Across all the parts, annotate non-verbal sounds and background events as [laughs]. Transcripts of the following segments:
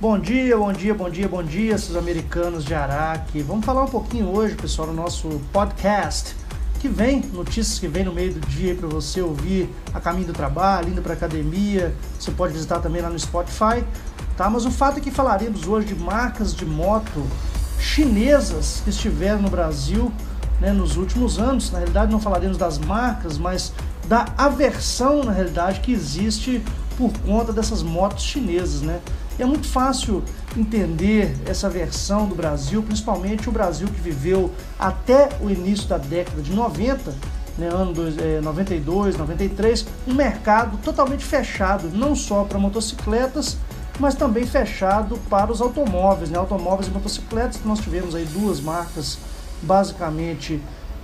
Bom dia, bom dia, bom dia, bom dia, seus americanos de Araque. Vamos falar um pouquinho hoje, pessoal, no nosso podcast que vem, notícias que vem no meio do dia para você ouvir a caminho do trabalho, indo para academia. Você pode visitar também lá no Spotify, tá? Mas o fato é que falaremos hoje de marcas de moto chinesas que estiveram no Brasil né, nos últimos anos. Na realidade, não falaremos das marcas, mas da aversão, na realidade, que existe por conta dessas motos chinesas, né? É muito fácil entender essa versão do Brasil, principalmente o Brasil que viveu até o início da década de 90, né, ano dois, é, 92, 93, um mercado totalmente fechado, não só para motocicletas, mas também fechado para os automóveis, né, automóveis e motocicletas. Nós tivemos aí duas marcas basicamente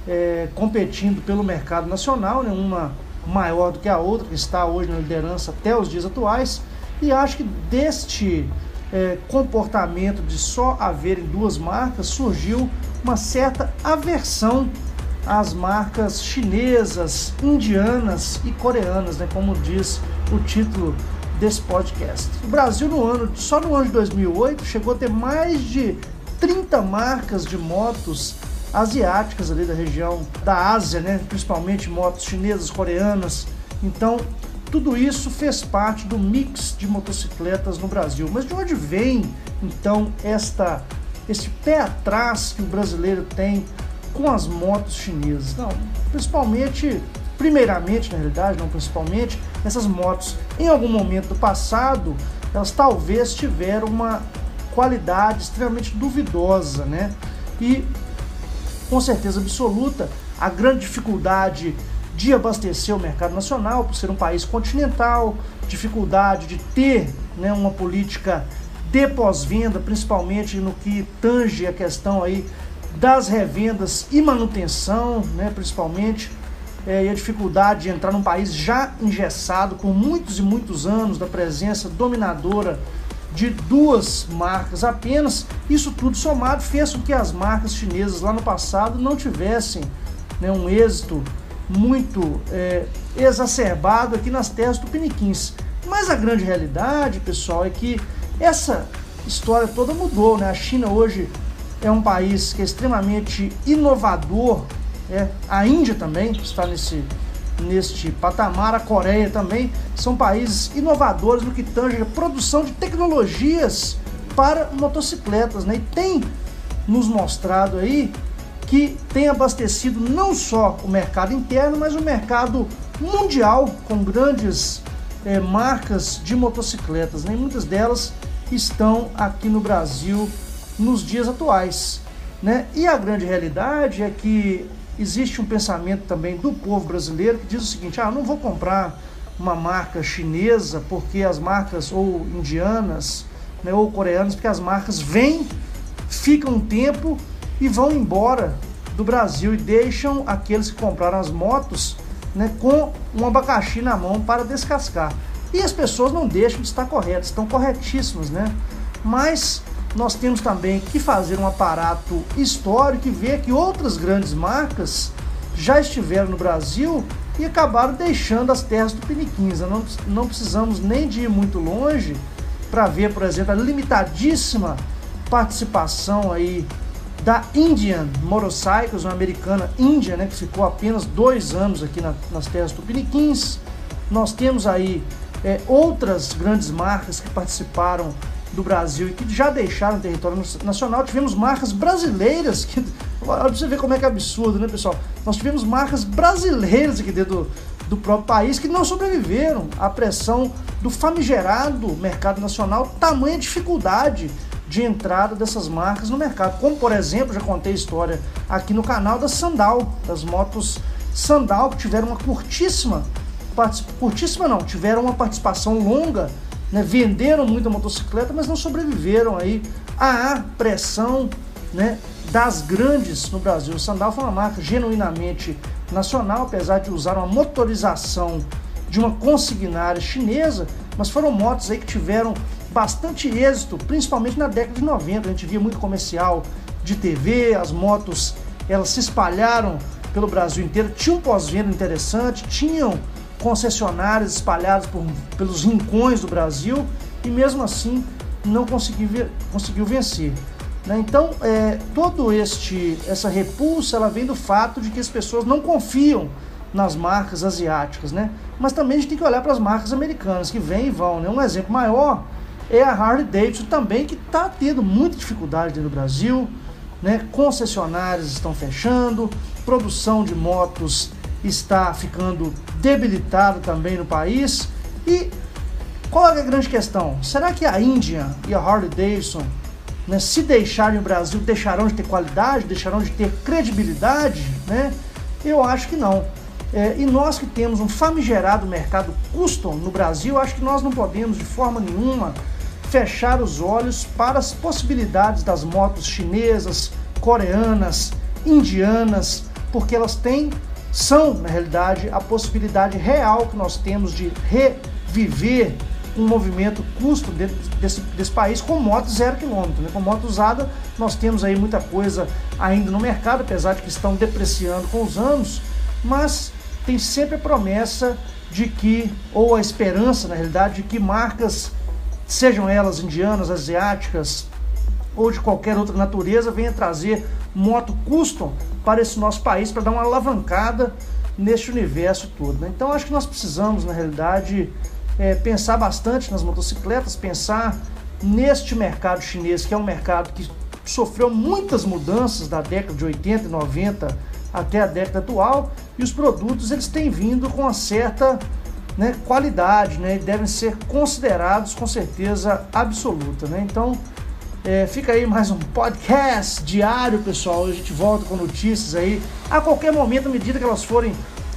é, competindo pelo mercado nacional, né, uma maior do que a outra, que está hoje na liderança até os dias atuais. E acho que deste é, comportamento de só haverem duas marcas surgiu uma certa aversão às marcas chinesas, indianas e coreanas, né, como diz o título desse podcast. O Brasil no ano, só no ano de 2008 chegou a ter mais de 30 marcas de motos asiáticas ali da região da Ásia, né, principalmente motos chinesas, coreanas. Então, tudo isso fez parte do mix de motocicletas no Brasil. Mas de onde vem então esta esse pé atrás que o brasileiro tem com as motos chinesas? Não, principalmente, primeiramente, na realidade, não principalmente, essas motos em algum momento do passado, elas talvez tiveram uma qualidade extremamente duvidosa, né? E com certeza absoluta, a grande dificuldade de abastecer o mercado nacional, por ser um país continental, dificuldade de ter né, uma política de pós-venda, principalmente no que tange a questão aí das revendas e manutenção, né, principalmente, é, e a dificuldade de entrar num país já engessado, com muitos e muitos anos da presença dominadora de duas marcas apenas, isso tudo somado fez com que as marcas chinesas lá no passado não tivessem né, um êxito muito é, exacerbado aqui nas terras tupiniquins. Mas a grande realidade, pessoal, é que essa história toda mudou, né? A China hoje é um país que é extremamente inovador, é, a Índia também está nesse, neste patamar, a Coreia também, são países inovadores no que tange a produção de tecnologias para motocicletas, né? E tem nos mostrado aí que tem abastecido não só o mercado interno, mas o mercado mundial com grandes é, marcas de motocicletas. Né? Muitas delas estão aqui no Brasil nos dias atuais. Né? E a grande realidade é que existe um pensamento também do povo brasileiro que diz o seguinte: ah, não vou comprar uma marca chinesa porque as marcas ou indianas né, ou coreanas, porque as marcas vêm, ficam um tempo e vão embora do Brasil e deixam aqueles que compraram as motos né, com um abacaxi na mão para descascar. E as pessoas não deixam de estar corretas, estão corretíssimas, né? Mas nós temos também que fazer um aparato histórico e ver que outras grandes marcas já estiveram no Brasil e acabaram deixando as terras do Piniquins. Não, não precisamos nem de ir muito longe para ver, por exemplo, a limitadíssima participação aí da Indian Motorcycles, uma americana índia, né, que ficou apenas dois anos aqui na, nas terras tupiniquins. Nós temos aí é, outras grandes marcas que participaram do Brasil e que já deixaram o território nacional. Tivemos marcas brasileiras que. [laughs] Olha você ver como é que é absurdo, né, pessoal? Nós tivemos marcas brasileiras aqui dentro do, do próprio país que não sobreviveram à pressão do famigerado mercado nacional, tamanha dificuldade de entrada dessas marcas no mercado. Como, por exemplo, já contei história aqui no canal da Sandal, das motos Sandal, que tiveram uma curtíssima, curtíssima não, tiveram uma participação longa, né, venderam muita motocicleta, mas não sobreviveram aí à pressão né, das grandes no Brasil. Sandal foi uma marca genuinamente nacional, apesar de usar uma motorização de uma consignária chinesa, mas foram motos aí que tiveram bastante êxito, principalmente na década de 90. A gente via muito comercial de TV, as motos elas se espalharam pelo Brasil inteiro, tinham um pós-venda interessante, tinham concessionárias espalhadas por, pelos rincões do Brasil e mesmo assim não conseguiu, conseguiu vencer. Né? Então, é, todo este essa repulsa ela vem do fato de que as pessoas não confiam nas marcas asiáticas, né? Mas também a gente tem que olhar para as marcas americanas que vêm e vão, né? Um exemplo maior é a Harley Davidson também que está tendo muita dificuldade do Brasil, né? Concessionárias estão fechando, produção de motos está ficando debilitada também no país e qual é a grande questão? Será que a Índia e a Harley Davidson né, se deixarem o Brasil, deixarão de ter qualidade, deixarão de ter credibilidade, né? Eu acho que não. É, e nós que temos um famigerado mercado custom no Brasil, acho que nós não podemos de forma nenhuma fechar os olhos para as possibilidades das motos chinesas, coreanas, indianas, porque elas têm, são na realidade a possibilidade real que nós temos de reviver um movimento custo desse, desse país com moto zero quilômetro. Né? Com moto usada, nós temos aí muita coisa ainda no mercado, apesar de que estão depreciando com os anos, mas tem sempre a promessa de que, ou a esperança, na realidade, de que marcas, sejam elas indianas, asiáticas ou de qualquer outra natureza, venha trazer moto custom para esse nosso país, para dar uma alavancada neste universo todo. Né? Então, acho que nós precisamos, na realidade, é, pensar bastante nas motocicletas, pensar neste mercado chinês, que é um mercado que sofreu muitas mudanças da década de 80 e 90 até a década atual, e os produtos eles têm vindo com uma certa né, qualidade, né, devem ser considerados com certeza absoluta. Né? Então, é, fica aí mais um podcast diário, pessoal. A gente volta com notícias aí a qualquer momento, à medida que elas forem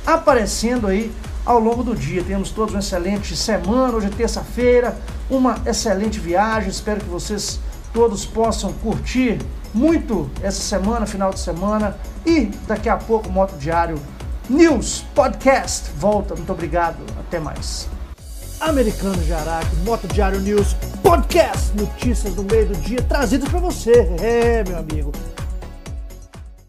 aparecendo aí ao longo do dia. Temos todos uma excelente semana, hoje é terça-feira, uma excelente viagem. Espero que vocês todos possam curtir muito essa semana, final de semana. E daqui a pouco, Moto Diário News Podcast volta. Muito obrigado. Até mais. Americano de Araque, Moto Diário News Podcast. Notícias no meio do dia trazidas para você. É, meu amigo.